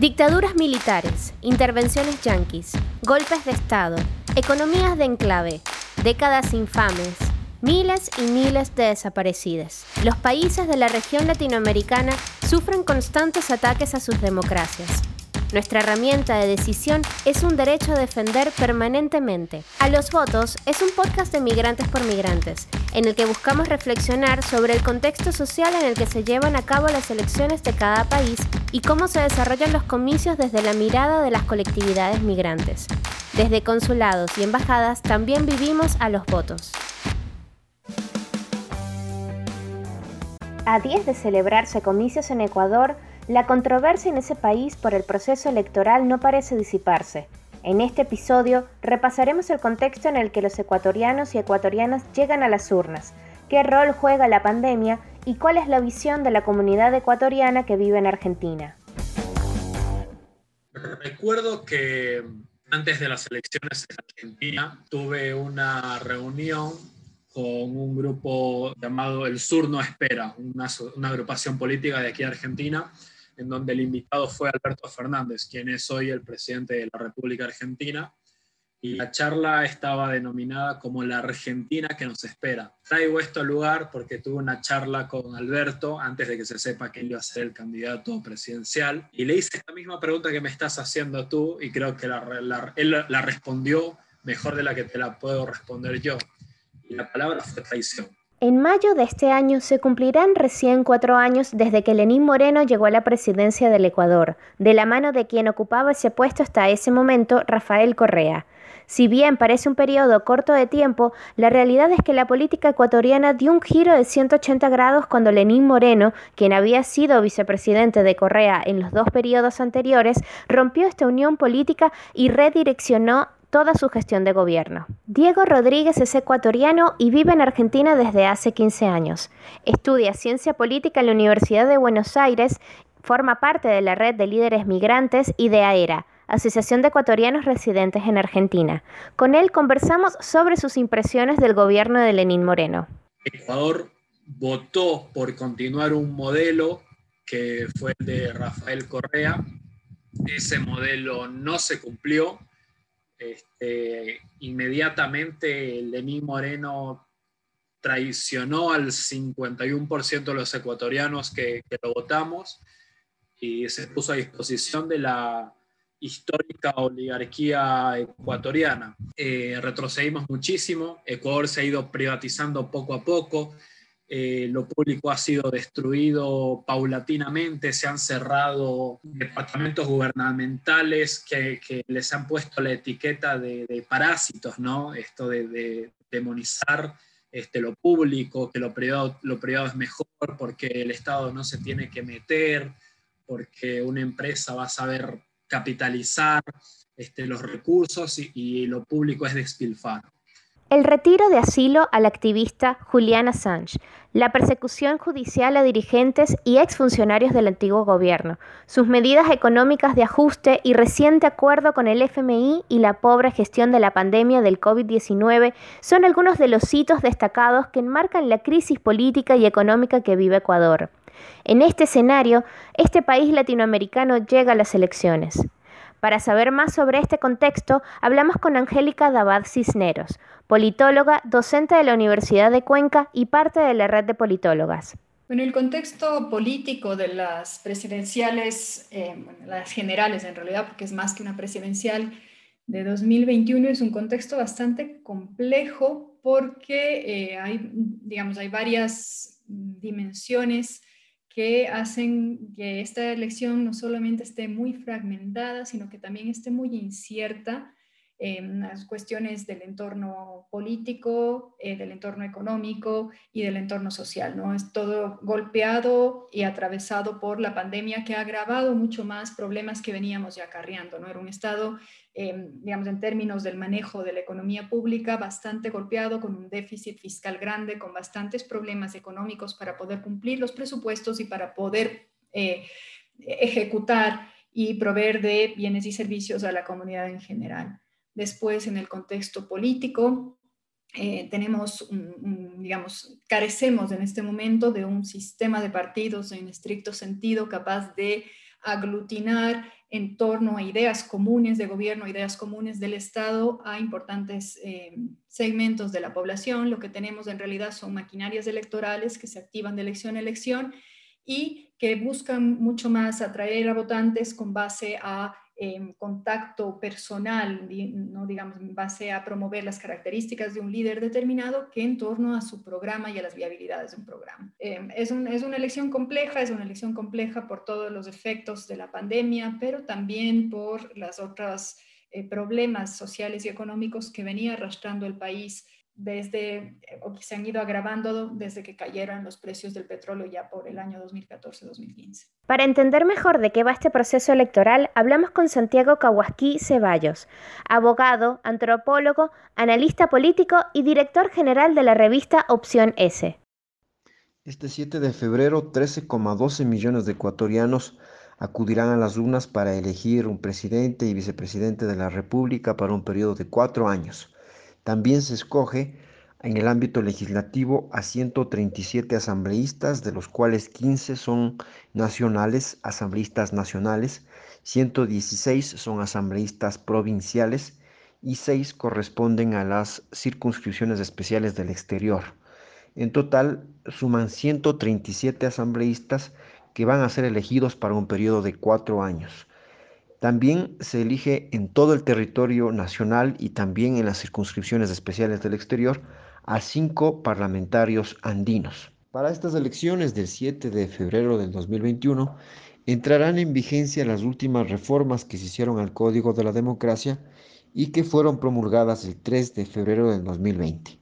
Dictaduras militares, intervenciones yanquis, golpes de Estado, economías de enclave, décadas infames, miles y miles de desaparecidas. Los países de la región latinoamericana sufren constantes ataques a sus democracias. Nuestra herramienta de decisión es un derecho a defender permanentemente. A los votos es un podcast de migrantes por migrantes, en el que buscamos reflexionar sobre el contexto social en el que se llevan a cabo las elecciones de cada país y cómo se desarrollan los comicios desde la mirada de las colectividades migrantes. Desde consulados y embajadas también vivimos a los votos. A 10 de celebrarse comicios en Ecuador, la controversia en ese país por el proceso electoral no parece disiparse. En este episodio repasaremos el contexto en el que los ecuatorianos y ecuatorianas llegan a las urnas, qué rol juega la pandemia y cuál es la visión de la comunidad ecuatoriana que vive en Argentina. Recuerdo que antes de las elecciones en Argentina tuve una reunión con un grupo llamado El Sur No Espera, una, una agrupación política de aquí de Argentina, en donde el invitado fue Alberto Fernández, quien es hoy el presidente de la República Argentina. Y la charla estaba denominada como la Argentina que nos espera. Traigo esto al lugar porque tuve una charla con Alberto antes de que se sepa que él iba a ser el candidato presidencial. Y le hice esta misma pregunta que me estás haciendo tú y creo que él la respondió mejor de la que te la puedo responder yo. Y la palabra fue traición. En mayo de este año se cumplirán recién cuatro años desde que Lenín Moreno llegó a la presidencia del Ecuador, de la mano de quien ocupaba ese puesto hasta ese momento, Rafael Correa. Si bien parece un periodo corto de tiempo, la realidad es que la política ecuatoriana dio un giro de 180 grados cuando Lenín Moreno, quien había sido vicepresidente de Correa en los dos periodos anteriores, rompió esta unión política y redireccionó toda su gestión de gobierno. Diego Rodríguez es ecuatoriano y vive en Argentina desde hace 15 años. Estudia ciencia política en la Universidad de Buenos Aires, forma parte de la red de líderes migrantes y de AERA, Asociación de Ecuatorianos Residentes en Argentina. Con él conversamos sobre sus impresiones del gobierno de Lenín Moreno. Ecuador votó por continuar un modelo que fue el de Rafael Correa. Ese modelo no se cumplió este, inmediatamente Lenín Moreno traicionó al 51% de los ecuatorianos que, lo votamos y se puso a disposición de la histórica oligarquía ecuatoriana. Eh, retrocedimos muchísimo, Ecuador se ha ido privatizando poco a poco, eh, lo público ha sido destruido paulatinamente, se han cerrado departamentos gubernamentales que, les han puesto la etiqueta de, parásitos, ¿no? Esto de, demonizar este, lo público, que lo privado, es mejor porque el Estado no se tiene que meter, porque una empresa va a saber capitalizar este, los recursos y, y lo público es despilfarro. El retiro de asilo al activista Julian Assange, la persecución judicial a dirigentes y exfuncionarios del antiguo gobierno, sus medidas económicas de ajuste y reciente acuerdo con el FMI y la pobre gestión de la pandemia del COVID-19 son algunos de los hitos destacados que enmarcan la crisis política y económica que vive Ecuador. En este escenario, este país latinoamericano llega a las elecciones. Para saber más sobre este contexto, hablamos con Angélica Dabad Cisneros, politóloga, docente de la Universidad de Cuenca y parte de la red de politólogas. Bueno, el contexto político de las presidenciales, eh, las generales en realidad, porque es más que una presidencial de 2021, es un contexto bastante complejo porque eh, hay, digamos, hay varias dimensiones que hacen que esta elección no solamente esté muy fragmentada, sino que también esté muy incierta en las cuestiones del entorno político, eh, del entorno económico y del entorno social. ¿no? Es todo golpeado y atravesado por la pandemia que ha agravado mucho más problemas que veníamos ya acarreando. ¿no? Era un Estado, eh, digamos, en términos del manejo de la economía pública, bastante golpeado, con un déficit fiscal grande, con bastantes problemas económicos para poder cumplir los presupuestos y para poder eh, ejecutar y proveer de bienes y servicios a la comunidad en general. Después, en el contexto político, eh, tenemos, digamos, carecemos en este momento de un sistema de partidos en estricto sentido capaz de aglutinar en torno a ideas comunes de gobierno, ideas comunes del Estado a importantes eh, segmentos de la población. Lo que tenemos en realidad son maquinarias electorales que se activan de elección a elección y que buscan mucho más atraer a votantes con base a contacto personal, no digamos en base a promover las características de un líder determinado que en torno a su programa y a las viabilidades de un programa. Em, es, es una elección compleja, es una elección compleja por todos los efectos de la pandemia, pero también por los otros eh, problemas sociales y económicos que venía arrastrando el país desde, o que se han ido agravando desde que cayeron los precios del petróleo ya por el año 2014-2015. Para entender mejor de qué va este proceso electoral, hablamos con Santiago Kawasaki Ceballos, abogado, antropólogo, analista político y director general de la revista Opción S. Este 7 de febrero, 13,12 millones de ecuatorianos acudirán a las urnas para elegir un presidente y vicepresidente de la República para un periodo de cuatro años. También se escoge en el ámbito legislativo a 137 asambleístas, de los cuales 15 son nacionales, asambleístas nacionales, 116 son asambleístas provinciales y 6 corresponden a las circunscripciones especiales del exterior. En total suman 137 asambleístas que van a ser elegidos para un periodo de cuatro años. También se elige en todo el territorio nacional y también en las circunscripciones especiales del exterior a cinco parlamentarios andinos. Para estas elecciones del 7 de febrero del 2021 entrarán en vigencia las últimas reformas que se hicieron al Código de la Democracia y que fueron promulgadas el 3 de febrero del 2020.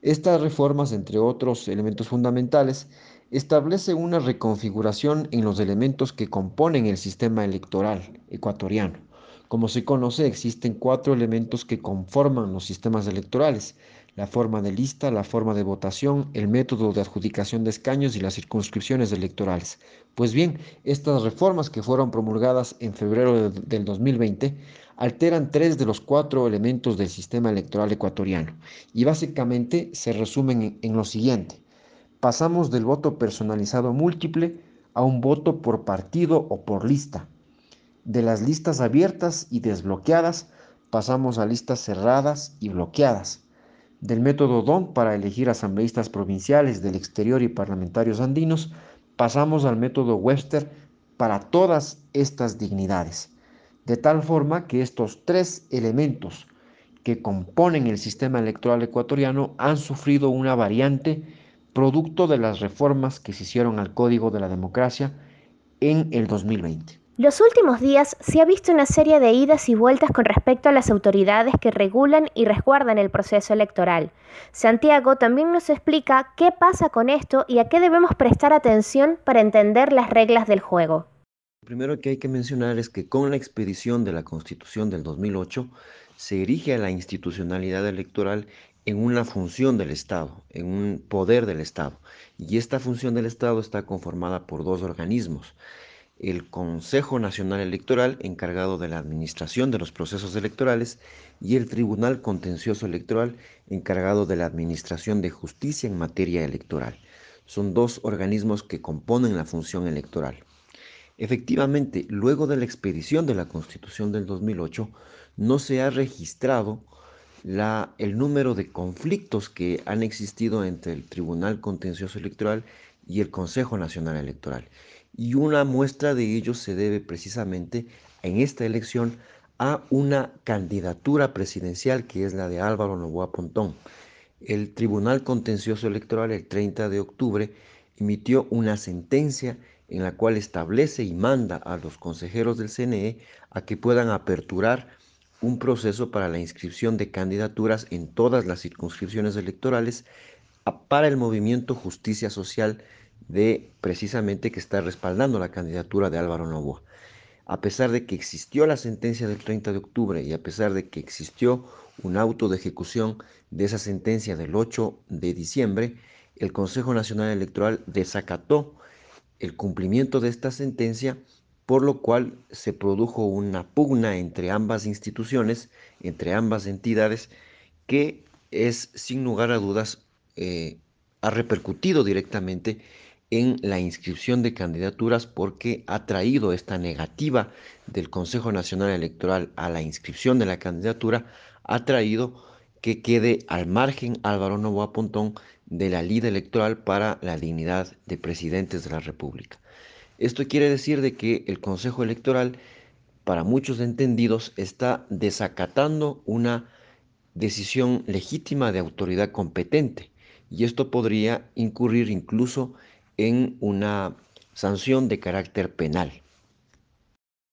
Estas reformas, entre otros elementos fundamentales, establece una reconfiguración en los elementos que componen el sistema electoral ecuatoriano. Como se conoce, existen cuatro elementos que conforman los sistemas electorales, la forma de lista, la forma de votación, el método de adjudicación de escaños y las circunscripciones electorales. Pues bien, estas reformas que fueron promulgadas en febrero del 2020 alteran tres de los cuatro elementos del sistema electoral ecuatoriano y básicamente se resumen en, lo siguiente pasamos del voto personalizado múltiple a un voto por partido o por lista. De las listas abiertas y desbloqueadas pasamos a listas cerradas y bloqueadas. Del método DON para elegir asambleístas provinciales del exterior y parlamentarios andinos pasamos al método Webster para todas estas dignidades. De tal forma que estos tres elementos que componen el sistema electoral ecuatoriano han sufrido una variante producto de las reformas que se hicieron al Código de la Democracia en el 2020. Los últimos días se ha visto una serie de idas y vueltas con respecto a las autoridades que regulan y resguardan el proceso electoral. Santiago también nos explica qué pasa con esto y a qué debemos prestar atención para entender las reglas del juego. Lo primero que hay que mencionar es que con la expedición de la Constitución del 2008 se erige a la institucionalidad electoral en una función del Estado, en un poder del Estado. Y esta función del Estado está conformada por dos organismos. El Consejo Nacional Electoral, encargado de la administración de los procesos electorales, y el Tribunal Contencioso Electoral, encargado de la administración de justicia en materia electoral. Son dos organismos que componen la función electoral. Efectivamente, luego de la expedición de la Constitución del 2008, no se ha registrado el número de conflictos que han existido entre el Tribunal Contencioso Electoral y el Consejo Nacional Electoral. Y una muestra de ello se debe precisamente en esta elección a una candidatura presidencial que es la de Álvaro Novoa Pontón. El Tribunal Contencioso Electoral el 30 de octubre emitió una sentencia en la cual establece y manda a los consejeros del CNE a que puedan aperturar un proceso para la inscripción de candidaturas en todas las circunscripciones electorales para el movimiento Justicia Social de precisamente que está respaldando la candidatura de Álvaro Novoa. A pesar de que existió la sentencia del 30 de octubre y a pesar de que existió un auto de ejecución de esa sentencia del 8 de diciembre, el Consejo Nacional Electoral desacató el cumplimiento de esta sentencia por lo cual se produjo una pugna entre ambas instituciones, entre ambas entidades, que es sin lugar a dudas, eh, ha repercutido directamente en la inscripción de candidaturas porque ha traído esta negativa del Consejo Nacional Electoral a la inscripción de la candidatura, ha traído que quede al margen Álvaro Novoa Pontón de la lid electoral para la dignidad de presidentes de la República. Esto quiere decir de que el Consejo Electoral, para muchos entendidos, está desacatando una decisión legítima de autoridad competente y esto podría incurrir incluso en una sanción de carácter penal.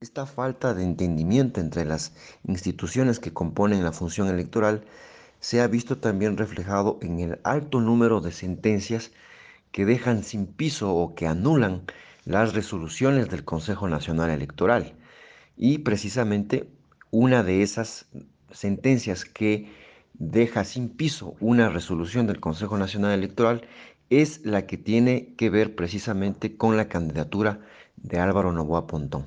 Esta falta de entendimiento entre las instituciones que componen la función electoral se ha visto también reflejado en el alto número de sentencias que dejan sin piso o que anulan las resoluciones del Consejo Nacional Electoral. Y precisamente una de esas sentencias que deja sin piso una resolución del Consejo Nacional Electoral es la que tiene que ver precisamente con la candidatura de Álvaro Novoa Pontón.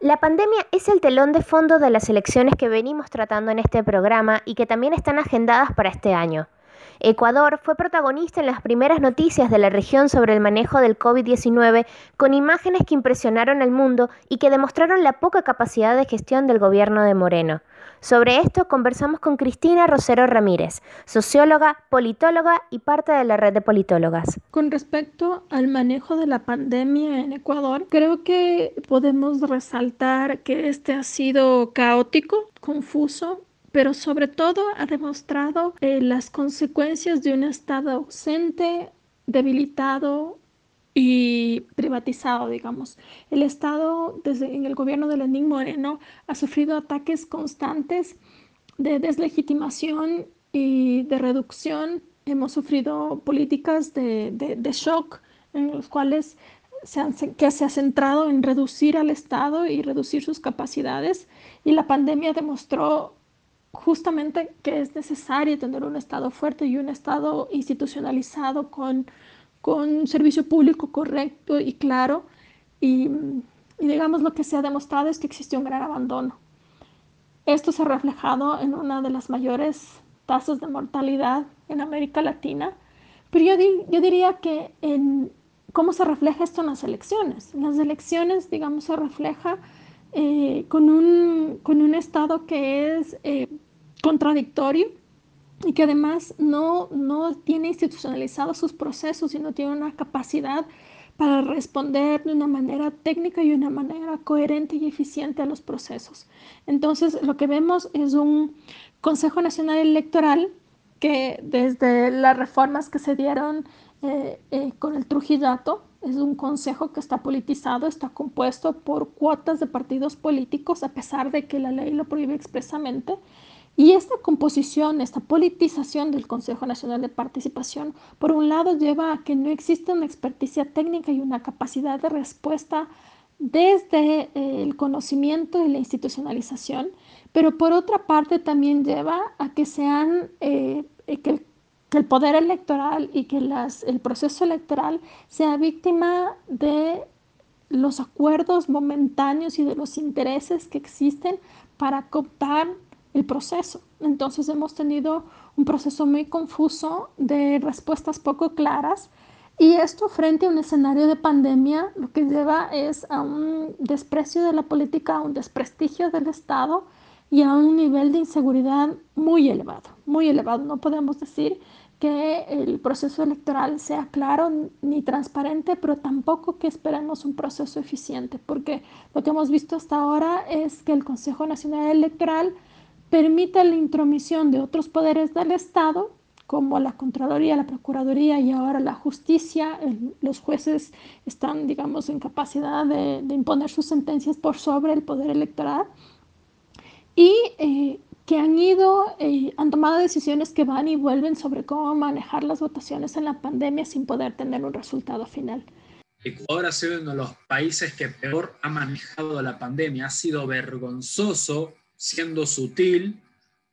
La pandemia es el telón de fondo de las elecciones que venimos tratando en este programa y que también están agendadas para este año. Ecuador fue protagonista en las primeras noticias de la región sobre el manejo del COVID-19 con imágenes que impresionaron al mundo y que demostraron la poca capacidad de gestión del gobierno de Moreno. Sobre esto conversamos con Cristina Rosero Ramírez, socióloga, politóloga y parte de la red de politólogas. Con respecto al manejo de la pandemia en Ecuador, creo que podemos resaltar que este ha sido caótico, confuso, pero sobre todo ha demostrado eh, las consecuencias de un Estado ausente, debilitado y privatizado, digamos. El Estado, desde en el gobierno de Lenín Moreno, ha sufrido ataques constantes de deslegitimación y de reducción. Hemos sufrido políticas de, de, shock en los cuales se han, que se ha centrado en reducir al Estado y reducir sus capacidades. Y la pandemia demostró justamente que es necesario tener un Estado fuerte y un Estado institucionalizado con, con servicio público correcto y claro. Y, digamos lo que se ha demostrado es que existe un gran abandono. Esto se ha reflejado en una de las mayores tasas de mortalidad en América Latina. Pero yo, yo diría que en cómo se refleja esto en las elecciones. En las elecciones, digamos, se refleja eh, con, un, con, un, Estado que es eh, contradictorio y que además no, no tiene institucionalizados sus procesos y no tiene una capacidad para responder de una manera técnica y una manera coherente y eficiente a los procesos. Entonces, lo que vemos es un Consejo Nacional Electoral que desde las reformas que se dieron eh, con el Trujillato, es un consejo que está politizado, está compuesto por cuotas de partidos políticos, a pesar de que la ley lo prohíbe expresamente. Y esta composición, esta politización del Consejo Nacional de Participación, por un lado lleva a que no existe una experticia técnica y una capacidad de respuesta desde eh, el conocimiento y la institucionalización, pero por otra parte también lleva a que sean eh, que que el poder electoral y que las, el proceso electoral sea víctima de los acuerdos momentáneos y de los intereses que existen para cooptar el proceso. Entonces hemos tenido un proceso muy confuso de respuestas poco claras y esto frente a un escenario de pandemia lo que lleva es a un desprecio de la política, a un desprestigio del Estado y a un nivel de inseguridad muy elevado, muy elevado. No podemos decir que el proceso electoral sea claro ni transparente, pero tampoco que esperemos un proceso eficiente, porque lo que hemos visto hasta ahora es que el Consejo Nacional Electoral permite la intromisión de otros poderes del Estado, como la Contraloría, la Procuraduría y ahora la Justicia. los jueces están, digamos, en capacidad de, imponer sus sentencias por sobre el poder electoral. Y eh, que han ido, eh, han tomado decisiones que van y vuelven sobre cómo manejar las votaciones en la pandemia sin poder tener un resultado final. Ecuador ha sido uno de los países que peor ha manejado la pandemia. Ha sido vergonzoso, siendo sutil,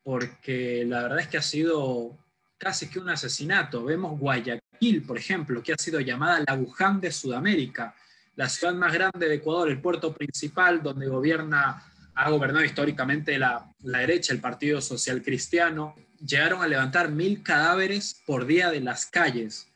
porque la verdad es que ha sido casi que un asesinato. Vemos Guayaquil, por ejemplo, que ha sido llamada la Wuhan de Sudamérica, la ciudad más grande de Ecuador, el puerto principal donde gobierna ha gobernado históricamente la, la derecha, el Partido Social Cristiano, llegaron a levantar mil cadáveres por día de las calles.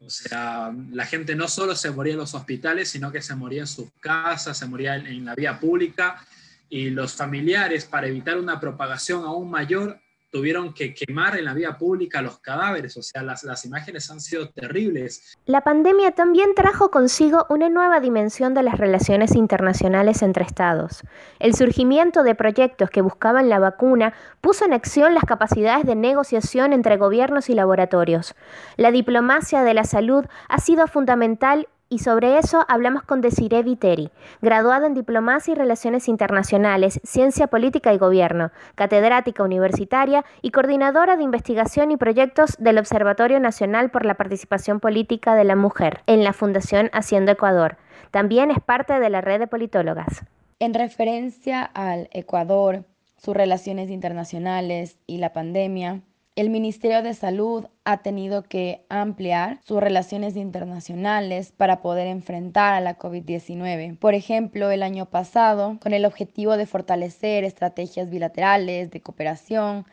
O sea, la gente no solo se moría en los hospitales, sino que se moría en sus casas, se moría en la vía pública y los familiares, para evitar una propagación aún mayor, tuvieron que quemar en la vía pública los cadáveres, o sea, las, imágenes han sido terribles. La pandemia también trajo consigo una nueva dimensión de las relaciones internacionales entre estados. El surgimiento de proyectos que buscaban la vacuna puso en acción las capacidades de negociación entre gobiernos y laboratorios. La diplomacia de la salud ha sido fundamental y sobre eso hablamos con Desiree Viteri, graduada en Diplomacia y Relaciones Internacionales, Ciencia Política y Gobierno, catedrática universitaria y coordinadora de investigación y proyectos del Observatorio Nacional por la Participación Política de la Mujer en la Fundación Haciendo Ecuador. También es parte de la red de politólogas. En referencia al Ecuador, sus relaciones internacionales y la pandemia, el Ministerio de Salud ha tenido que ampliar sus relaciones internacionales para poder enfrentar a la COVID-19. Por ejemplo, el año pasado, con el objetivo de fortalecer estrategias bilaterales de cooperación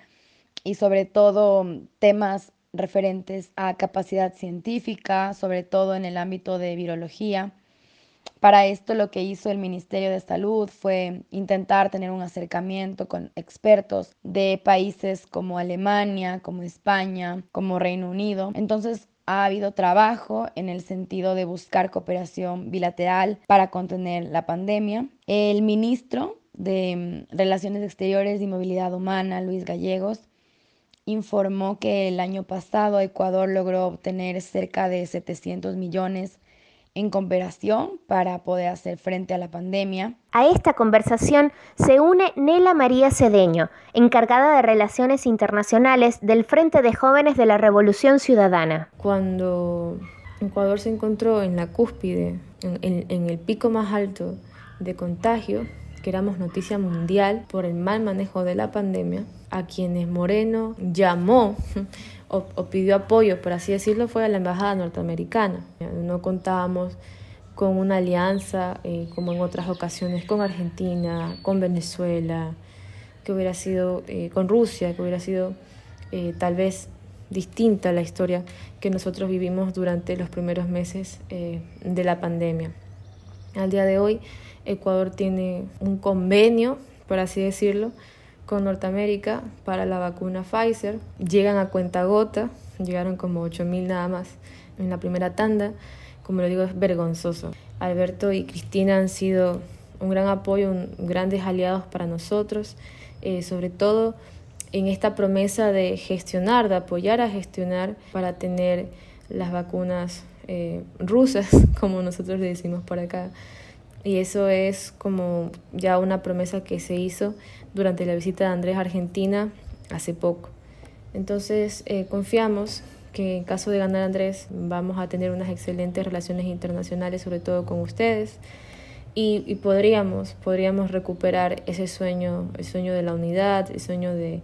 y sobre todo temas referentes a capacidad científica, sobre todo en el ámbito de virología, para esto lo que hizo el Ministerio de Salud fue intentar tener un acercamiento con expertos de países como Alemania, como España, como Reino Unido. Entonces ha habido trabajo en el sentido de buscar cooperación bilateral para contener la pandemia. El ministro de mm, Relaciones Exteriores y Movilidad Humana, Luis Gallegos, informó que el año pasado Ecuador logró obtener cerca de 700 millones en cooperación para poder hacer frente a la pandemia. A esta conversación se une Nela María Cedeño, encargada de Relaciones Internacionales del Frente de Jóvenes de la Revolución Ciudadana. Cuando Ecuador se encontró en la cúspide, en, el pico más alto de contagio, que éramos noticia mundial por el mal manejo de la pandemia, a quienes Moreno llamó o, pidió apoyo, por así decirlo, fue a la embajada norteamericana. No contábamos con una alianza, eh, como en otras ocasiones, con Argentina, con Venezuela, que hubiera sido eh, con Rusia, que hubiera sido eh, tal vez distinta la historia que nosotros vivimos durante los primeros meses de la pandemia. Al día de hoy, Ecuador tiene un convenio, por así decirlo, con Norteamérica para la vacuna Pfizer. Llegan a cuenta gota, llegaron como 8.000 nada más en la primera tanda. Como lo digo, es vergonzoso. Alberto y Cristina han sido un gran apoyo, grandes aliados para nosotros, eh, sobre todo en esta promesa de gestionar, de apoyar a gestionar para tener las vacunas eh, rusas, como nosotros le decimos por acá. Y eso es como ya una promesa que se hizo durante la visita de Andrés a Argentina hace poco. Entonces eh, confiamos que en caso de ganar Andrés vamos a tener unas excelentes relaciones internacionales, sobre todo con ustedes, y, y, podríamos, podríamos recuperar ese sueño, el sueño de la unidad, el sueño de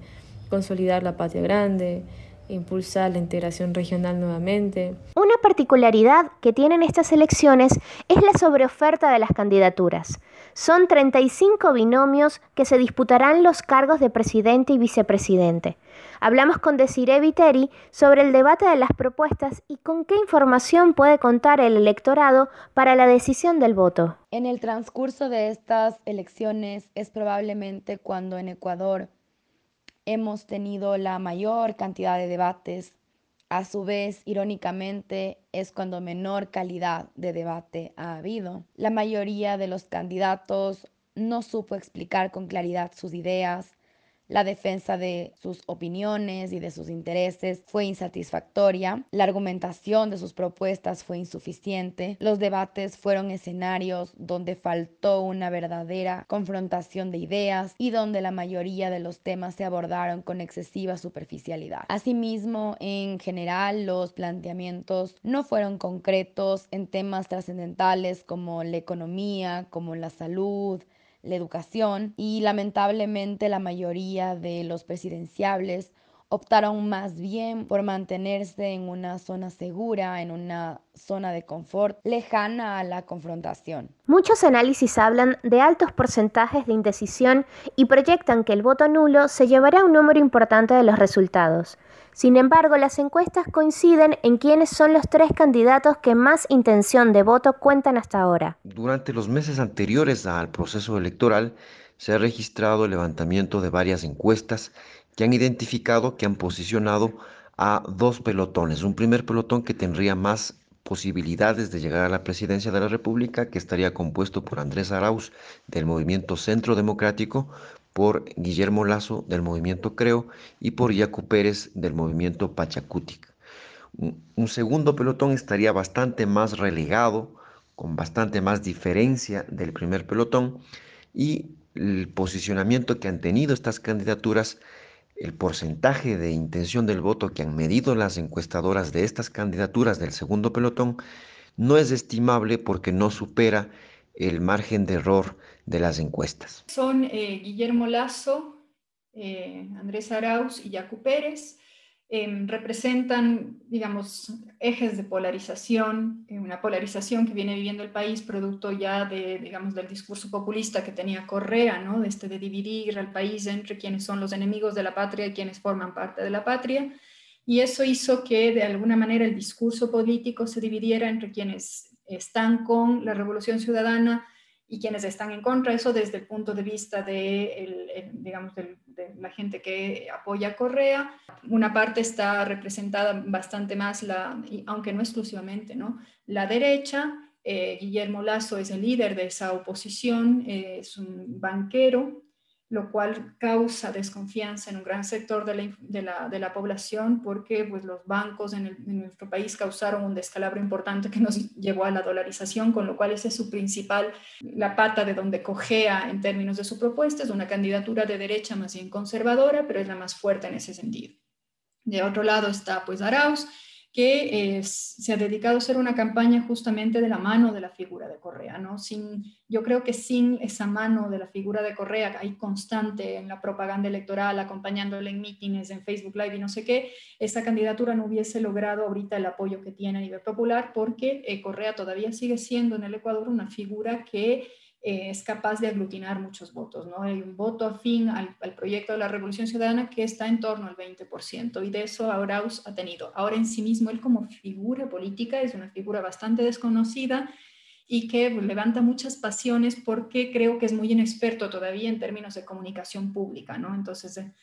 consolidar la patria grande, impulsar la integración regional nuevamente. Una particularidad que tienen estas elecciones es la sobreoferta de las candidaturas. Son 35 binomios que se disputarán los cargos de presidente y vicepresidente. Hablamos con Desiree Viteri sobre el debate de las propuestas y con qué información puede contar el electorado para la decisión del voto. En el transcurso de estas elecciones es probablemente cuando en Ecuador hemos tenido la mayor cantidad de debates. A su vez, irónicamente, es cuando menor calidad de debate ha habido. La mayoría de los candidatos no supo explicar con claridad sus ideas, la defensa de sus opiniones y de sus intereses fue insatisfactoria. La argumentación de sus propuestas fue insuficiente. Los debates fueron escenarios donde faltó una verdadera confrontación de ideas y donde la mayoría de los temas se abordaron con excesiva superficialidad. Asimismo, en general, los planteamientos no fueron concretos en temas trascendentales como la economía, como la salud, la educación y lamentablemente la mayoría de los presidenciables optaron más bien por mantenerse en una zona segura, en una zona de confort lejana a la confrontación. Muchos análisis hablan de altos porcentajes de indecisión y proyectan que el voto nulo se llevará un número importante de los resultados. Sin embargo, las encuestas coinciden en quiénes son los tres candidatos que más intención de voto cuentan hasta ahora. Durante los meses anteriores al proceso electoral se ha registrado el levantamiento de varias encuestas que han identificado que han posicionado a dos pelotones. Un primer pelotón que tendría más posibilidades de llegar a la presidencia de la República, que estaría compuesto por Andrés Arauz del Movimiento Centro Democrático, por Guillermo Lazo del movimiento Creo y por Yacu Pérez del movimiento Pachacutic. Un segundo pelotón estaría bastante más relegado, con bastante más diferencia del primer pelotón y el posicionamiento que han tenido estas candidaturas, el porcentaje de intención del voto que han medido las encuestadoras de estas candidaturas del segundo pelotón, no es estimable porque no supera el margen de error de las encuestas. Son eh, Guillermo Lazo, eh, Andrés Arauz y Yacu Pérez. Em, representan, digamos, ejes de polarización, eh, una polarización que viene viviendo el país producto ya de, digamos, del discurso populista que tenía Correa, ¿no? De, este, de dividir al país entre quienes son los enemigos de la patria y quienes forman parte de la patria. Y eso hizo que, de alguna manera, el discurso político se dividiera entre quienes están con la revolución ciudadana y quienes están en contra. Eso desde el punto de vista de, digamos, de, la gente que apoya Correa. Una parte está representada bastante más, la, aunque no exclusivamente, ¿no? la derecha. Eh, Guillermo Lazo es el líder de esa oposición, es un banquero lo cual causa desconfianza en un gran sector de la, población porque pues, los bancos en, nuestro país causaron un descalabro importante que nos llevó a la dolarización, con lo cual esa es su principal, la pata de donde cojea en términos de su propuesta, es una candidatura de derecha más bien conservadora, pero es la más fuerte en ese sentido. De otro lado está pues Arauz, que se ha dedicado a hacer una campaña justamente de la mano de la figura de Correa, ¿no? Sin, yo creo que sin esa mano de la figura de Correa, ahí constante en la propaganda electoral, acompañándole en mítines, en Facebook Live y no sé qué, esa candidatura no hubiese logrado ahorita el apoyo que tiene a nivel popular, porque eh, Correa todavía sigue siendo en el Ecuador una figura que eh, es capaz de aglutinar muchos votos. ¿no? Hay un voto afín al, proyecto de la Revolución Ciudadana que está en torno al 20% y de eso Arauz ha tenido. Ahora en sí mismo él como figura política es una figura bastante desconocida y que levanta muchas pasiones porque creo que es muy inexperto todavía en términos de comunicación pública, ¿no? Entonces, eh,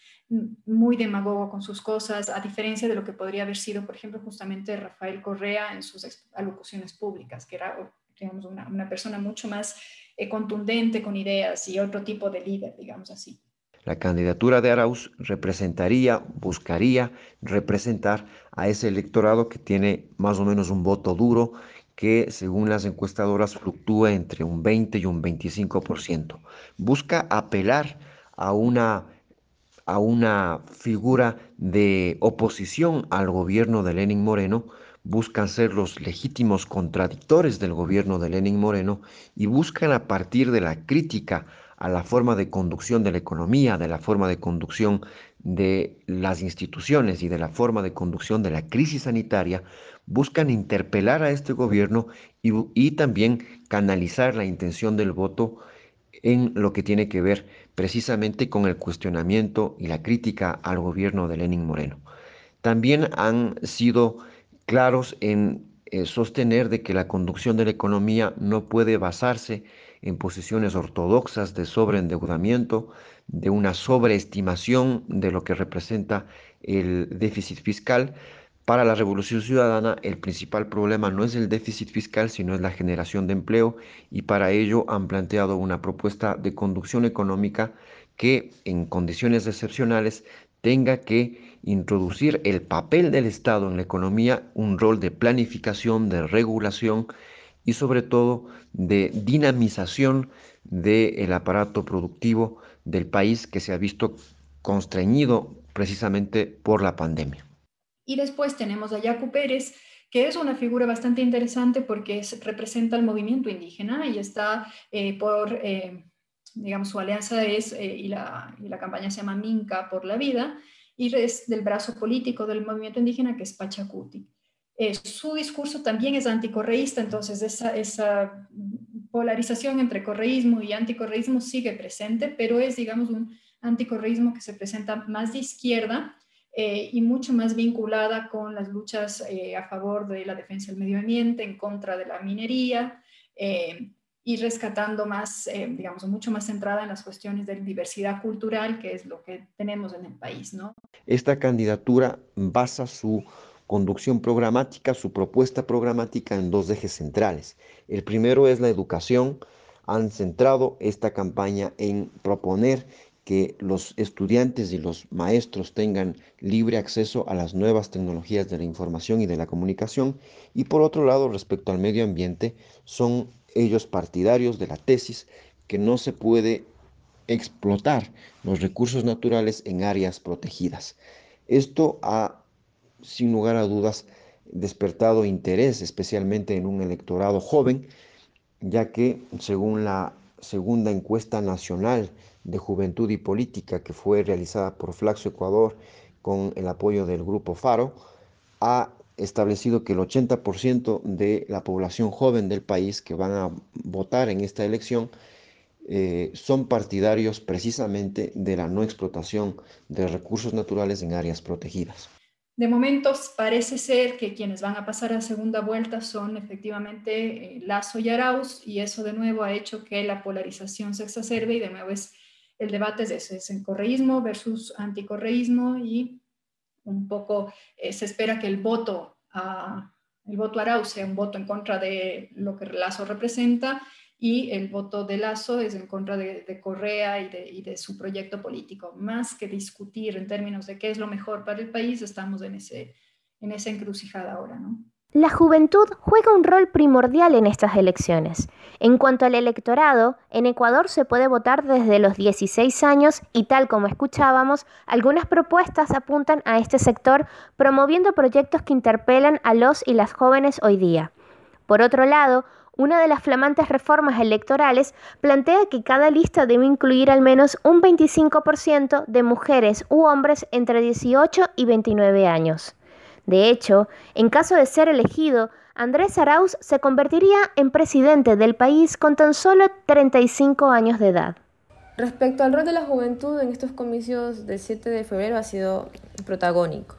muy demagogo con sus cosas, a diferencia de lo que podría haber sido, por ejemplo, justamente Rafael Correa en sus alocuciones públicas, que era, digamos, una, una persona mucho más eh, contundente con ideas y otro tipo de líder, digamos así. La candidatura de Arauz representaría, buscaría representar a ese electorado que tiene más o menos un voto duro que según las encuestadoras fluctúa entre un 20 y un 25%. Busca apelar a una, a una figura de oposición al gobierno de Lenin Moreno, buscan ser los legítimos contradictores del gobierno de Lenin Moreno y buscan a partir de la crítica a la forma de conducción de la economía, de la forma de conducción de las instituciones y de la forma de conducción de la crisis sanitaria, buscan interpelar a este gobierno y, y también canalizar la intención del voto en lo que tiene que ver precisamente con el cuestionamiento y la crítica al gobierno de Lenin Moreno. También han sido claros en eh, sostener de que la conducción de la economía no puede basarse en posiciones ortodoxas de sobreendeudamiento, de una sobreestimación de lo que representa el déficit fiscal. Para la Revolución Ciudadana el principal problema no es el déficit fiscal, sino es la generación de empleo y para ello han planteado una propuesta de conducción económica que en condiciones excepcionales tenga que introducir el papel del Estado en la economía, un rol de planificación, de regulación y sobre todo de dinamización del aparato productivo del país que se ha visto constreñido precisamente por la pandemia. Y después tenemos a Yacu Pérez, que es una figura bastante interesante porque representa el movimiento indígena y está eh, por... Eh, digamos, su alianza es, eh, y, la, y, la, campaña se llama Minca por la vida, y es del brazo político del movimiento indígena que es Pachacuti. Eh, su discurso también es anticorreísta, entonces esa, esa polarización entre correísmo y anticorreísmo sigue presente, pero es, digamos, un anticorreísmo que se presenta más de izquierda eh, y mucho más vinculada con las luchas eh, a favor de la defensa del medio ambiente, en contra de la minería y rescatando más, digamos, mucho más centrada en las cuestiones de diversidad cultural, que es lo que tenemos en el país, ¿no? Esta candidatura basa su conducción programática, su propuesta programática en dos ejes centrales. El primero es la educación. Han centrado esta campaña en proponer que los estudiantes y los maestros tengan libre acceso a las nuevas tecnologías de la información y de la comunicación. Y por otro lado, respecto al medio ambiente, son ellos partidarios de la tesis que no se puede explotar los recursos naturales en áreas protegidas. Esto ha sin lugar a dudas despertado interés, especialmente en un electorado joven, ya que según la segunda encuesta nacional de juventud y política que fue realizada por Flaxo Ecuador con el apoyo del grupo Faro, ha establecido que el 80% de la población joven del país que van a votar en esta elección eh, son partidarios precisamente de la no explotación de recursos naturales en áreas protegidas. De momentos parece ser que quienes van a pasar a segunda vuelta son efectivamente eh, Lazo y Arauz y eso de nuevo ha hecho que la polarización se exacerbe y de nuevo es el debate de ese, es el correísmo versus anticorreísmo y un poco eh, se espera que el voto a, el voto Arauz sea un voto en contra de lo que Lazo representa y el voto de Lazo es en contra de, Correa y de, su proyecto político. Más que discutir en términos de qué es lo mejor para el país, estamos en, ese, en esa encrucijada ahora, ¿no? La juventud juega un rol primordial en estas elecciones. En cuanto al electorado, en Ecuador se puede votar desde los 16 años y tal como escuchábamos, algunas propuestas apuntan a este sector promoviendo proyectos que interpelan a los y las jóvenes hoy día. Por otro lado, una de las flamantes reformas electorales plantea que cada lista debe incluir al menos un 25% de mujeres u hombres entre 18 y 29 años. De hecho, en caso de ser elegido, Andrés Arauz se convertiría en presidente del país con tan solo 35 años de edad. Respecto al rol de la juventud en estos comicios del 7 de febrero ha sido protagónico.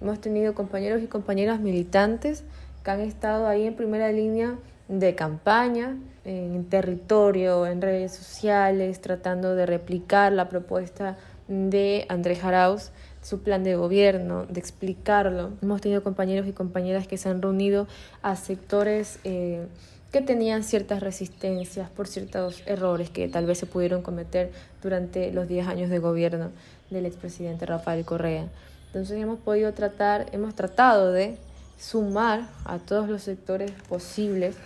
Hemos tenido compañeros y compañeras militantes que han estado ahí en primera línea de campaña en territorio, en redes sociales, tratando de replicar la propuesta de Andrés Arauz, su plan de gobierno, de explicarlo. Hemos tenido compañeros y compañeras que se han reunido a sectores eh, que tenían ciertas resistencias por ciertos errores que tal vez se pudieron cometer durante los 10 años de gobierno del expresidente Rafael Correa. Entonces hemos podido tratar, hemos tratado de sumar a todos los sectores posibles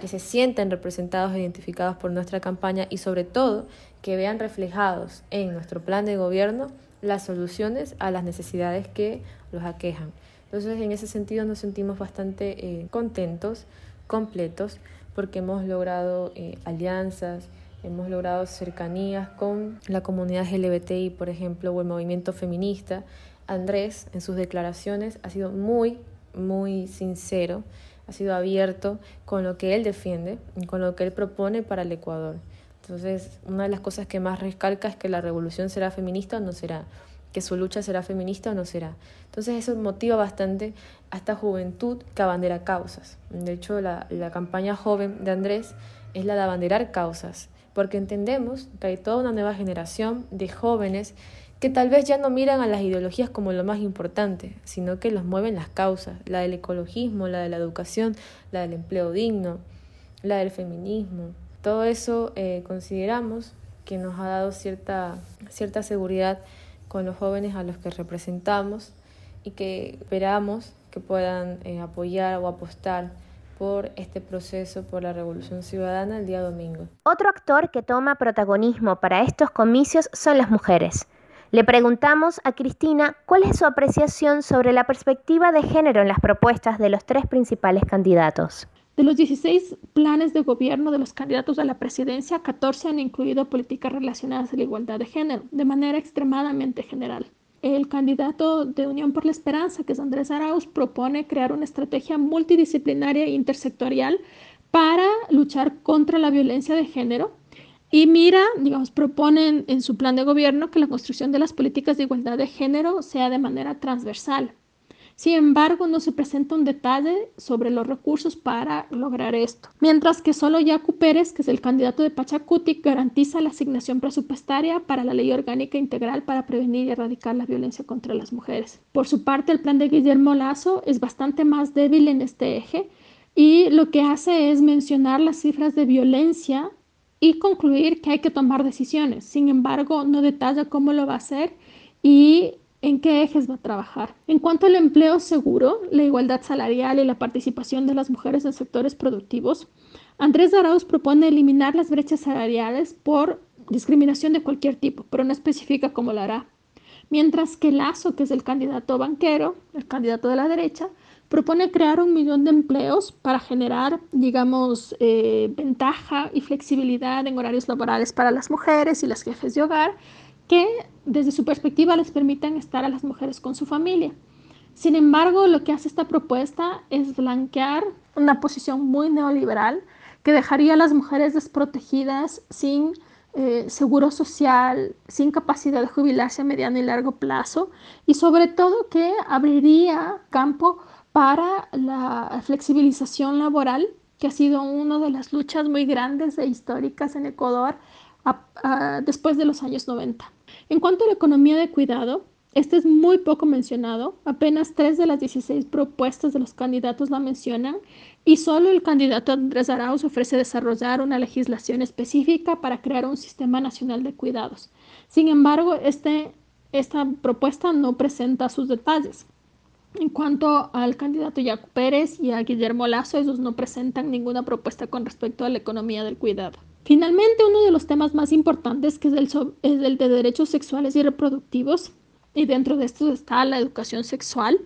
que se sienten representados e identificados por nuestra campaña y sobre todo que vean reflejados en nuestro plan de gobierno las soluciones a las necesidades que los aquejan. Entonces, en ese sentido nos sentimos bastante eh, contentos, completos, porque hemos logrado eh, alianzas, hemos logrado cercanías con la comunidad LGBTI, por ejemplo, o el movimiento feminista. Andrés, en sus declaraciones, ha sido muy, muy sincero ha sido abierto con lo que él defiende con lo que él propone para el Ecuador. Entonces, una de las cosas que más recalca es que la revolución será feminista o no será, que su lucha será feminista o no será. Entonces, eso motiva bastante a esta juventud que abandera causas. De hecho, la, la campaña joven de Andrés es la de abanderar causas, porque entendemos que hay toda una nueva generación de jóvenes que tal vez ya no miran a las ideologías como lo más importante, sino que los mueven las causas, la del ecologismo, la de la educación, la del empleo digno, la del feminismo. Todo eso eh, consideramos que nos ha dado cierta, cierta seguridad con los jóvenes a los que representamos y que esperamos que puedan eh, apoyar o apostar por este proceso, por la revolución ciudadana el día domingo. Otro actor que toma protagonismo para estos comicios son las mujeres. Le preguntamos a Cristina cuál es su apreciación sobre la perspectiva de género en las propuestas de los tres principales candidatos. De los 16 planes de gobierno de los candidatos a la presidencia, 14 han incluido políticas relacionadas a la igualdad de género, de manera extremadamente general. el candidato de Unión por la Esperanza, que es Andrés Arauz, propone crear una estrategia multidisciplinaria e intersectorial para luchar contra la violencia de género. Y mira, digamos, proponen en su plan de gobierno que la construcción de las políticas de igualdad de género sea de manera transversal. Sin embargo, no se presenta un detalle sobre los recursos para lograr esto. Mientras que solo Yacu Pérez, que es el candidato de Pachacuti, garantiza la asignación presupuestaria para la Ley Orgánica Integral para prevenir y erradicar la violencia contra las mujeres. Por su parte, el plan de Guillermo Lazo es bastante más débil en este eje y lo que hace es mencionar las cifras de violencia y concluir que hay que tomar decisiones. Sin embargo, no detalla cómo lo va a hacer y ¿En qué ejes va a trabajar? En cuanto al empleo seguro, la igualdad salarial y la participación de las mujeres en sectores productivos, Andrés Arauz propone eliminar las brechas salariales por discriminación de cualquier tipo, pero no especifica cómo lo hará. Mientras que Lazo, que es el candidato banquero, el candidato de la derecha, propone crear un millón de empleos para generar, digamos, eh, ventaja y flexibilidad en horarios laborales para las mujeres y las jefes de hogar que desde su perspectiva les permitan estar a las mujeres con su familia. Sin embargo, lo que hace esta propuesta es blanquear una posición muy neoliberal que dejaría a las mujeres desprotegidas sin eh, seguro social, sin capacidad de jubilarse a mediano y largo plazo y sobre todo que abriría campo para la flexibilización laboral, que ha sido una de las luchas muy grandes e históricas en Ecuador después de los años 90. En cuanto a la economía de cuidado, este es muy poco mencionado, apenas tres de las 16 propuestas de los candidatos la mencionan y solo el candidato Andrés Arauz ofrece desarrollar una legislación específica para crear un sistema nacional de cuidados. Sin embargo, este, esta propuesta no presenta sus detalles. En cuanto al candidato Yacu Pérez y a Guillermo Lazo, ellos no presentan ninguna propuesta con respecto a la economía del cuidado. Finalmente, uno de los temas más importantes, que es el, de derechos sexuales y reproductivos, y dentro de esto está la educación sexual,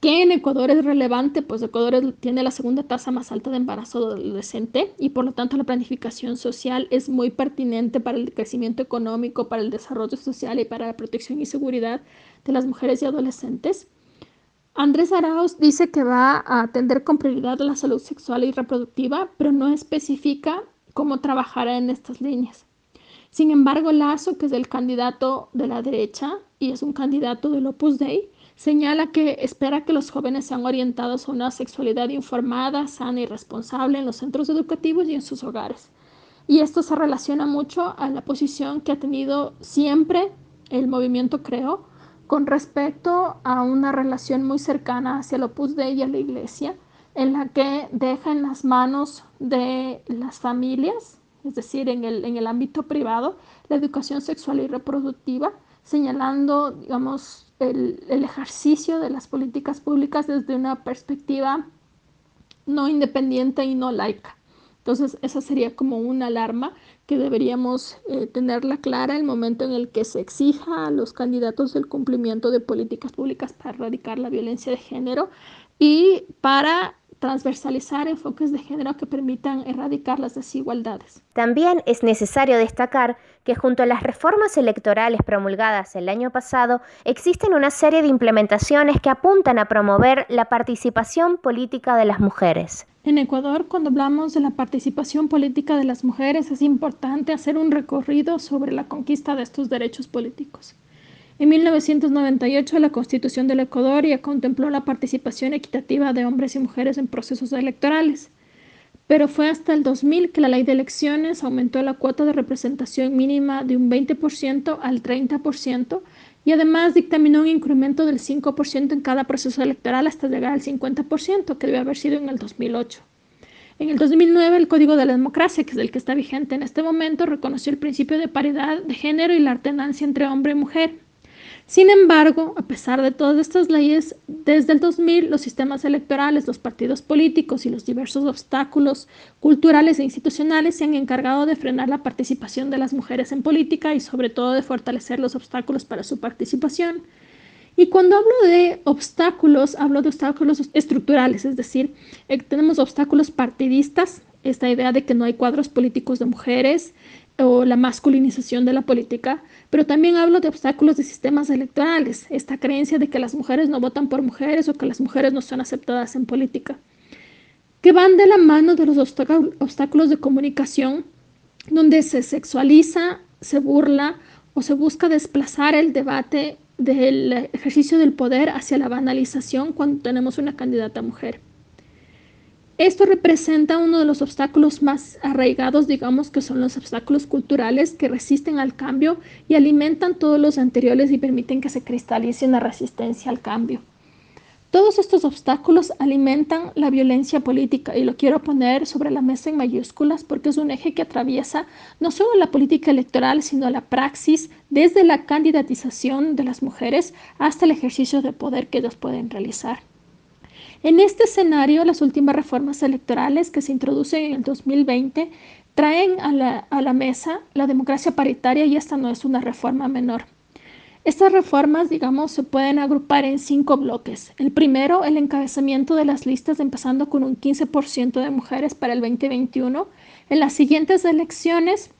que en Ecuador es relevante, pues Ecuador tiene la segunda tasa más alta de embarazo adolescente y por lo tanto la planificación social es muy pertinente para el crecimiento económico, para el desarrollo social y para la protección y seguridad de las mujeres y adolescentes. Andrés Arauz dice que va a atender con prioridad la salud sexual y reproductiva, pero no especifica cómo trabajará en estas líneas. Sin embargo, Lazo, que es el candidato de la derecha y es un candidato del Opus Dei, señala que espera que los jóvenes sean orientados a una sexualidad informada, sana y responsable en los centros educativos y en sus hogares. Y esto se relaciona mucho a la posición que ha tenido siempre el movimiento Creo con respecto a una relación muy cercana hacia el Opus Dei y a la Iglesia, en la que deja en las manos de las familias, es decir, en el, en el ámbito privado, la educación sexual y reproductiva, señalando, digamos, el, el ejercicio de las políticas públicas desde una perspectiva no independiente y no laica. Entonces, esa sería como una alarma que deberíamos eh, tenerla clara el momento en el que se exija a los candidatos el cumplimiento de políticas públicas para erradicar la violencia de género y para transversalizar enfoques de género que permitan erradicar las desigualdades. También es necesario destacar que junto a las reformas electorales promulgadas el año pasado, existen una serie de implementaciones que apuntan a promover la participación política de las mujeres. En Ecuador, cuando hablamos de la participación política de las mujeres, es importante hacer un recorrido sobre la conquista de estos derechos políticos. En 1998, la Constitución del Ecuador ya contempló la participación equitativa de hombres y mujeres en procesos electorales, pero fue hasta el 2000 que la ley de elecciones aumentó la cuota de representación mínima de un 20% al 30% y además dictaminó un incremento del 5% en cada proceso electoral hasta llegar al 50%, que debe haber sido en el 2008. En el 2009, el Código de la Democracia, que es el que está vigente en este momento, reconoció el principio de paridad de género y la alternancia entre hombre y mujer. Sin embargo, a pesar de todas estas leyes, desde el 2000 los sistemas electorales, los partidos políticos y los diversos obstáculos culturales e institucionales se han encargado de frenar la participación de las mujeres en política y sobre todo de fortalecer los obstáculos para su participación. Y cuando hablo de obstáculos, hablo de obstáculos estructurales, es decir, eh, tenemos obstáculos partidistas, esta idea de que no hay cuadros políticos de mujeres, o la masculinización de la política, pero también hablo de obstáculos de sistemas electorales, esta creencia de que las mujeres no votan por mujeres o que las mujeres no son aceptadas en política, que van de la mano de los obstáculos de comunicación, donde se sexualiza, se burla o se busca desplazar el debate del ejercicio del poder hacia la banalización cuando tenemos una candidata mujer. Esto representa uno de los obstáculos más arraigados, digamos que son los obstáculos culturales que resisten al cambio y alimentan todos los anteriores y permiten que se cristalice una resistencia al cambio. Todos estos obstáculos alimentan la violencia política y lo quiero poner sobre la mesa en mayúsculas porque es un eje que atraviesa no solo la política electoral, sino la praxis desde la candidatización de las mujeres hasta el ejercicio de poder que ellos pueden realizar. En este escenario, las últimas reformas electorales que se introducen en el 2020 traen a la, mesa la democracia paritaria y esta no es una reforma menor. Estas reformas, digamos, se pueden agrupar en cinco bloques. El primero, el encabezamiento de las listas, empezando con un 15% de mujeres para el 2021. En las siguientes elecciones,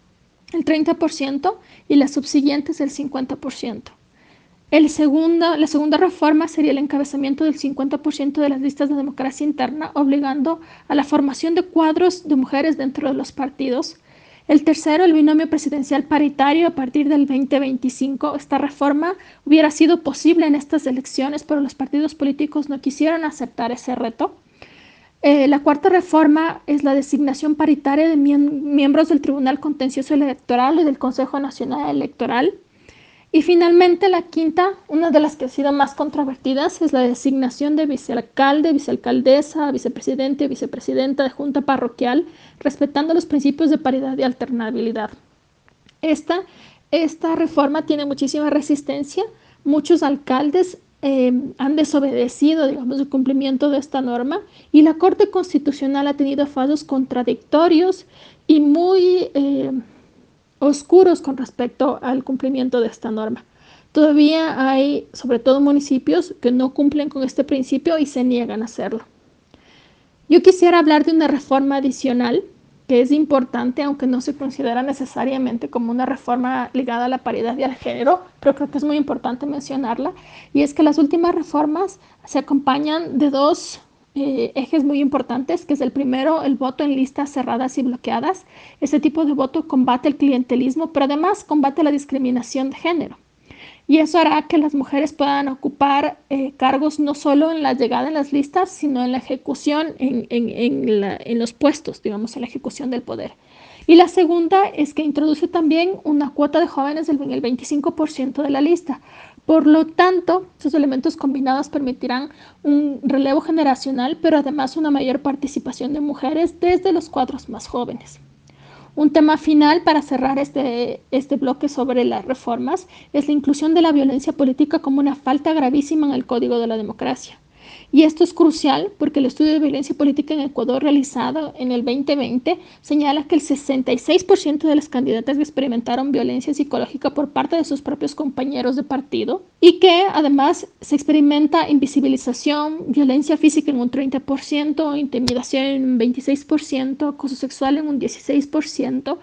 el 30% y las subsiguientes, el 50%. El la segunda reforma sería el encabezamiento del 50% de las listas de democracia interna, obligando a la formación de cuadros de mujeres dentro de los partidos. El tercero, el binomio presidencial paritario a partir del 2025. Esta reforma hubiera sido posible en estas elecciones, pero los partidos políticos no quisieron aceptar ese reto. Eh, la cuarta reforma es la designación paritaria de miembros del Tribunal Contencioso Electoral y del Consejo Nacional Electoral. Y finalmente la quinta, una de las que ha sido más controvertidas, es la designación de vicealcalde, vicealcaldesa, vicepresidente, vicepresidenta de junta parroquial, respetando los principios de paridad y alternabilidad. Esta, esta reforma tiene muchísima resistencia. Muchos alcaldes eh, han desobedecido, digamos, el cumplimiento de esta norma y la Corte Constitucional ha tenido fallos contradictorios y muy... Eh, oscuros con respecto al cumplimiento de esta norma. Todavía hay, sobre todo municipios, que no cumplen con este principio y se niegan a hacerlo. Yo quisiera hablar de una reforma adicional que es importante, aunque no se considera necesariamente como una reforma ligada a la paridad y al género, pero creo que es muy importante mencionarla, y es que las últimas reformas se acompañan de dos eh, ejes muy importantes, que es el primero, el voto en listas cerradas y bloqueadas. Ese tipo de voto combate el clientelismo, pero además combate la discriminación de género. Y eso hará que las mujeres puedan ocupar eh, cargos no solo en la llegada en las listas, sino en la ejecución, en, en los puestos, digamos, en la ejecución del poder. Y la segunda es que introduce también una cuota de jóvenes del 25% de la lista, por lo tanto, estos elementos combinados permitirán un relevo generacional, pero además una mayor participación de mujeres desde los cuadros más jóvenes. Un tema final para cerrar este, este bloque sobre las reformas es la inclusión de la violencia política como una falta gravísima en el Código de la Democracia. Y esto es crucial porque el estudio de violencia política en Ecuador realizado en el 2020 señala que el 66% de las candidatas experimentaron violencia psicológica por parte de sus propios compañeros de partido y que además se experimenta invisibilización, violencia física en un 30%, intimidación en un 26%, acoso sexual en un 16%.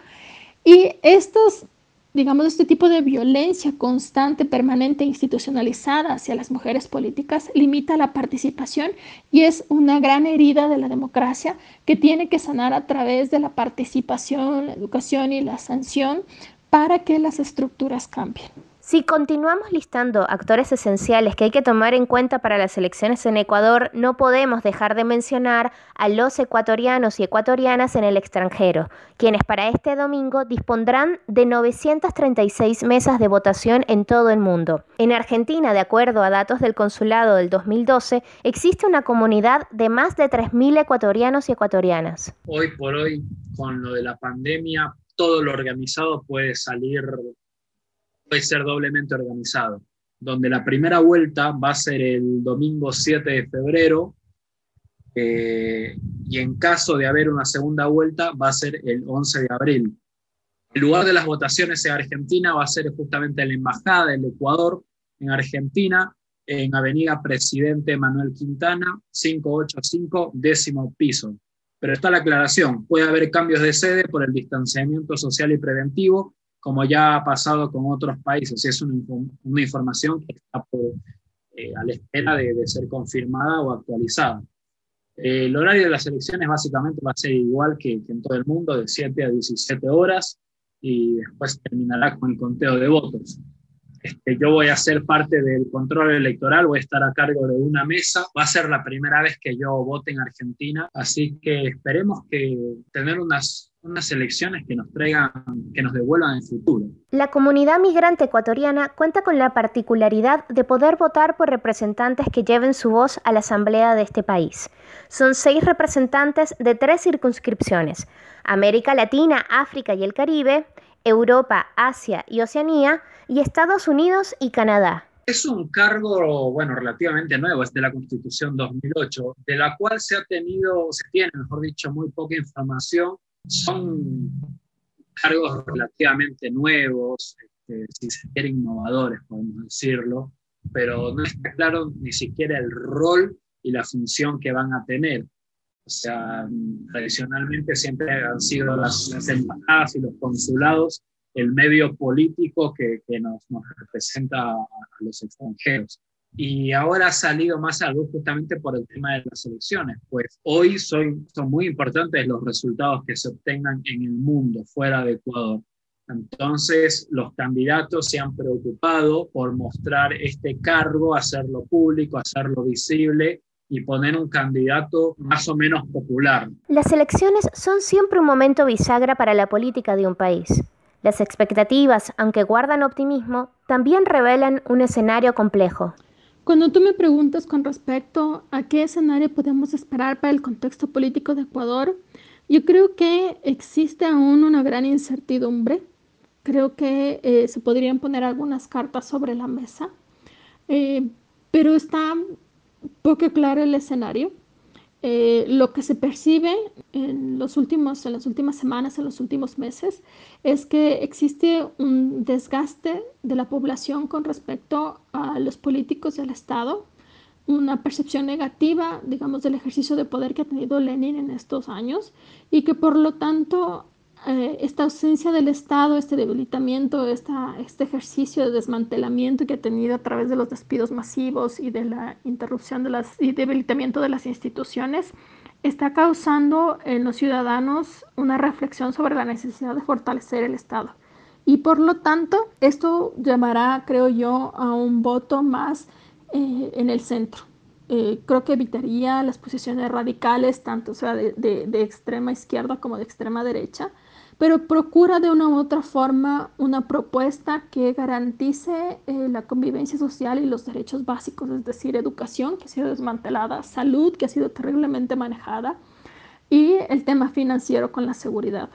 Y estos digamos, este tipo de violencia constante, permanente, institucionalizada hacia las mujeres políticas limita la participación y es una gran herida de la democracia que tiene que sanar a través de la participación, la educación y la sanción para que las estructuras cambien. Si continuamos listando actores esenciales que hay que tomar en cuenta para las elecciones en Ecuador, no podemos dejar de mencionar a los ecuatorianos y ecuatorianas en el extranjero, quienes para este domingo dispondrán de 936 mesas de votación en todo el mundo. En Argentina, de acuerdo a datos del consulado del 2012, existe una comunidad de más de 3.000 ecuatorianos y ecuatorianas. Hoy por hoy, con lo de la pandemia, todo lo organizado puede salir puede ser doblemente organizado, donde la primera vuelta va a ser el domingo 7 de febrero eh, y en caso de haber una segunda vuelta va a ser el 11 de abril. El lugar de las votaciones en Argentina va a ser justamente la Embajada del Ecuador en Argentina, en Avenida Presidente Manuel Quintana, 585, décimo piso. Pero está la aclaración, puede haber cambios de sede por el distanciamiento social y preventivo, como ya ha pasado con otros países. Es una, una información que está eh, a la espera de, de, ser confirmada o actualizada. Eh, el horario de las elecciones básicamente va a ser igual que, que en todo el mundo, de 7 a 17 horas, y después terminará con el conteo de votos. Este, yo voy a ser parte del control electoral, voy a estar a cargo de una mesa. Va a ser la primera vez que yo vote en Argentina, así que esperemos que tener unas unas elecciones que nos traigan, que nos devuelvan el futuro. La comunidad migrante ecuatoriana cuenta con la particularidad de poder votar por representantes que lleven su voz a la asamblea de este país. Son seis representantes de tres circunscripciones, América Latina, África y el Caribe, Europa, Asia y Oceanía, y Estados Unidos y Canadá. Es un cargo, bueno, relativamente nuevo, es de la Constitución 2008, de la cual se ha tenido, se tiene, mejor dicho, muy poca información. Son cargos relativamente nuevos, este, si se quiere innovadores, podemos decirlo, pero no está claro ni siquiera el rol y la función que van a tener. O sea, tradicionalmente siempre han sido las, las embajadas y los consulados el medio político que, que nos, nos, representa a, los extranjeros. Y ahora ha salido más a luz justamente por el tema de las elecciones, pues hoy son, son muy importantes los resultados que se obtengan en el mundo, fuera de Ecuador. Entonces, los candidatos se han preocupado por mostrar este cargo, hacerlo público, hacerlo visible y poner un candidato más o menos popular. Las elecciones son siempre un momento bisagra para la política de un país. Las expectativas, aunque guardan optimismo, también revelan un escenario complejo. Cuando tú me preguntas con respecto a qué escenario podemos esperar para el contexto político de Ecuador, yo creo que existe aún una gran incertidumbre. Creo que eh, se podrían poner algunas cartas sobre la mesa, eh, pero está poco claro el escenario. Eh, lo que se percibe en, los últimos, en las últimas semanas, en los últimos meses, es que existe un desgaste de la población con respecto a los políticos del Estado, una percepción negativa, digamos, del ejercicio de poder que ha tenido Lenin en estos años y que por lo tanto eh, esta ausencia del Estado, este debilitamiento, esta, este ejercicio de desmantelamiento que ha tenido a través de los despidos masivos y de la interrupción de las, y debilitamiento de las instituciones, está causando en los ciudadanos una reflexión sobre la necesidad de fortalecer el Estado. Y por lo tanto, esto llamará, creo yo, a un voto más eh, en el centro. Eh, creo que evitaría las posiciones radicales, tanto sea de, de, de extrema izquierda como de extrema derecha, pero procura de una u otra forma una propuesta que garantice eh, la convivencia social y los derechos básicos, es decir, educación que ha sido desmantelada, salud que ha sido terriblemente manejada y el tema financiero con la seguridad.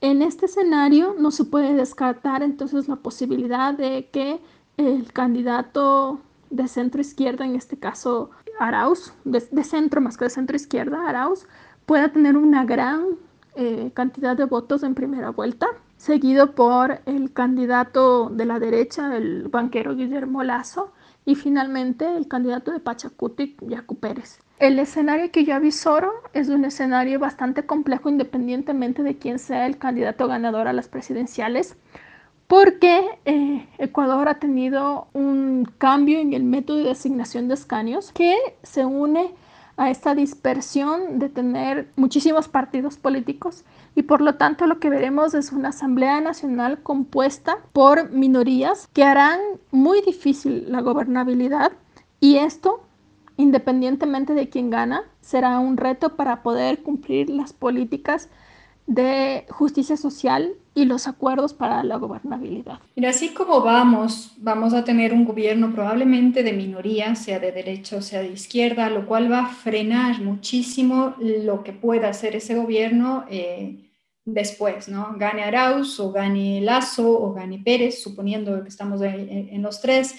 En este escenario no se puede descartar entonces la posibilidad de que el candidato de centro izquierda, en este caso Arauz, de, de centro más que de centro izquierda, Arauz, pueda tener una gran eh, cantidad de votos en primera vuelta, seguido por el candidato de la derecha, el banquero Guillermo Lazo, y finalmente el candidato de Pachacuti, Yacu Pérez. El escenario que yo avisoro es un escenario bastante complejo independientemente de quién sea el candidato ganador a las presidenciales, porque eh, Ecuador ha tenido un cambio en el método de designación de escaños que se une a esta dispersión de tener muchísimos partidos políticos y por lo tanto lo que veremos es una Asamblea Nacional compuesta por minorías que harán muy difícil la gobernabilidad y esto, independientemente de quién gana, será un reto para poder cumplir las políticas de justicia social y los acuerdos para la gobernabilidad. Mira, así como vamos, vamos a tener un gobierno probablemente de minoría, sea de derecha o sea de izquierda, lo cual va a frenar muchísimo lo que pueda hacer ese gobierno eh, después, ¿no? Gane Arauz o gane Lazo o gane Pérez, suponiendo que estamos en los tres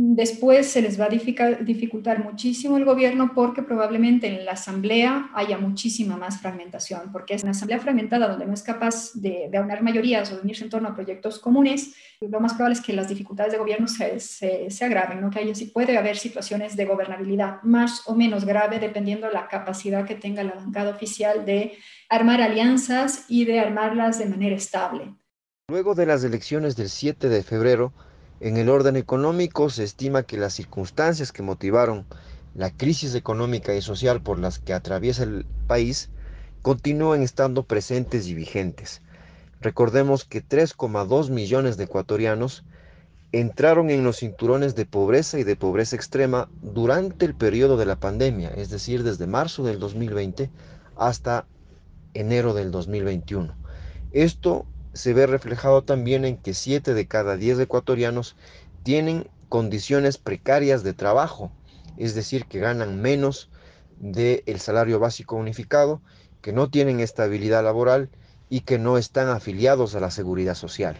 Después se les va a dificultar muchísimo el gobierno porque probablemente en la asamblea haya muchísima más fragmentación, porque es una asamblea fragmentada donde no es capaz de, aunar mayorías o de unirse en torno a proyectos comunes. Lo más probable es que las dificultades de gobierno se, agraven, ¿no? que haya, puede haber situaciones de gobernabilidad más o menos grave dependiendo de la capacidad que tenga la bancada oficial de armar alianzas y de armarlas de manera estable. Luego de las elecciones del 7 de febrero, en el orden económico se estima que las circunstancias que motivaron la crisis económica y social por las que atraviesa el país continúan estando presentes y vigentes. Recordemos que 3,2 millones de ecuatorianos entraron en los cinturones de pobreza y de pobreza extrema durante el periodo de la pandemia, es decir, desde marzo del 2020 hasta enero del 2021. Esto se ve reflejado también en que 7 de cada 10 ecuatorianos tienen condiciones precarias de trabajo, es decir, que ganan menos del salario básico unificado, que no tienen estabilidad laboral y que no están afiliados a la seguridad social.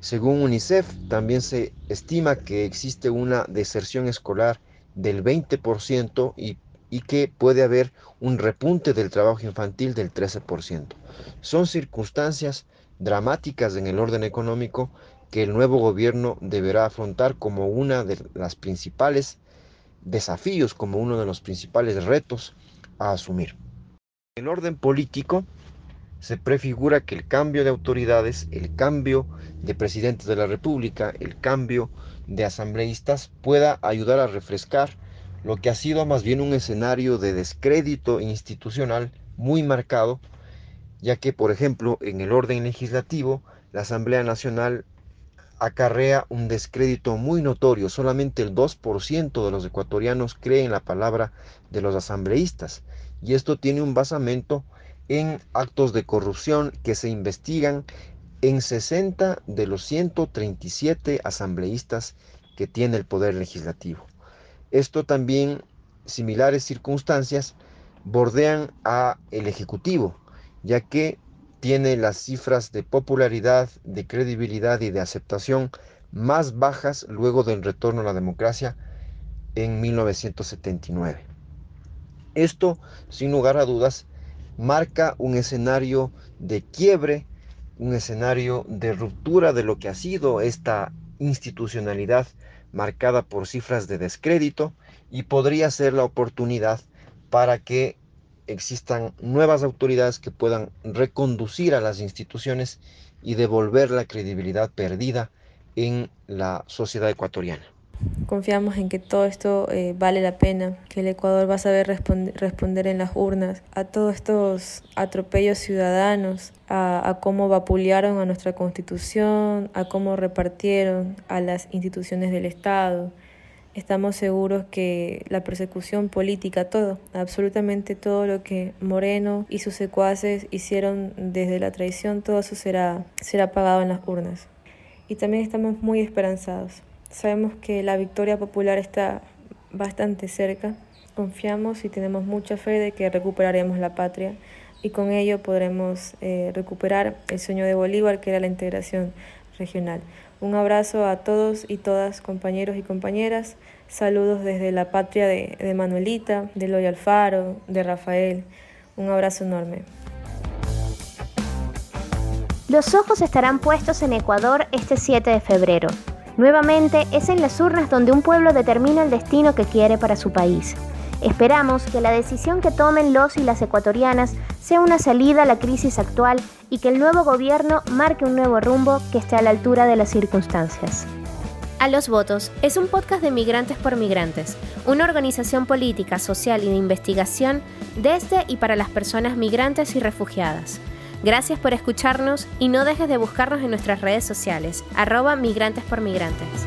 Según UNICEF, también se estima que existe una deserción escolar del 20% y, y, que puede haber un repunte del trabajo infantil del 13%. Son circunstancias dramáticas en el orden económico que el nuevo gobierno deberá afrontar como una de las principales desafíos, como uno de los principales retos a asumir. En orden político se prefigura que el cambio de autoridades, el cambio de presidentes de la República, el cambio de asambleístas pueda ayudar a refrescar lo que ha sido más bien un escenario de descrédito institucional muy marcado ya que, por ejemplo, en el orden legislativo, la Asamblea Nacional acarrea un descrédito muy notorio. Solamente el 2% de los ecuatorianos creen la palabra de los asambleístas. Y esto tiene un basamento en actos de corrupción que se investigan en 60 de los 137 asambleístas que tiene el Poder Legislativo. Esto también, similares circunstancias, bordean a el Ejecutivo, ya que tiene las cifras de popularidad, de credibilidad y de aceptación más bajas luego del retorno a la democracia en 1979. Esto, sin lugar a dudas, marca un escenario de quiebre, un escenario de ruptura de lo que ha sido esta institucionalidad marcada por cifras de descrédito y podría ser la oportunidad para que existan nuevas autoridades que puedan reconducir a las instituciones y devolver la credibilidad perdida en la sociedad ecuatoriana. Confiamos en que todo esto eh, vale la pena, que el Ecuador va a saber responder en las urnas a todos estos atropellos ciudadanos, a, a cómo vapulearon a nuestra constitución, a cómo repartieron a las instituciones del Estado, estamos seguros que la persecución política, todo, absolutamente todo lo que Moreno y sus secuaces hicieron desde la traición, todo eso será, será pagado en las urnas. Y también estamos muy esperanzados. Sabemos que la victoria popular está bastante cerca. Confiamos y tenemos mucha fe de que recuperaremos la patria y con ello podremos eh, recuperar el sueño de Bolívar, que era la integración regional. Un abrazo a todos y todas, compañeros y compañeras. Saludos desde la patria de, Manuelita, de Loy Alfaro, de Rafael. Un abrazo enorme. Los ojos estarán puestos en Ecuador este 7 de febrero. Nuevamente es en las urnas donde un pueblo determina el destino que quiere para su país. Esperamos que la decisión que tomen los y las ecuatorianas sea una salida a la crisis actual y que el nuevo gobierno marque un nuevo rumbo que esté a la altura de las circunstancias. A los votos es un podcast de Migrantes por Migrantes, una organización política, social y de investigación desde y para las personas migrantes y refugiadas. Gracias por escucharnos y no dejes de buscarnos en nuestras redes sociales, arroba migrantes por migrantes.